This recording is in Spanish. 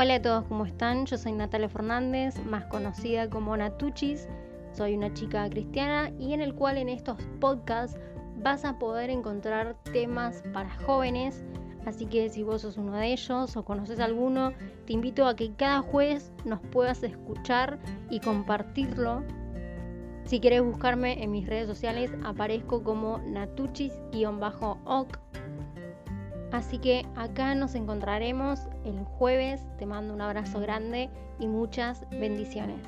Hola a todos, ¿cómo están? Yo soy Natalia Fernández, más conocida como Natuchis. Soy una chica cristiana y en el cual en estos podcasts vas a poder encontrar temas para jóvenes. Así que si vos sos uno de ellos o conoces alguno, te invito a que cada jueves nos puedas escuchar y compartirlo. Si quieres buscarme en mis redes sociales, aparezco como natuchis-oc Así que acá nos encontraremos el jueves. Te mando un abrazo grande y muchas bendiciones.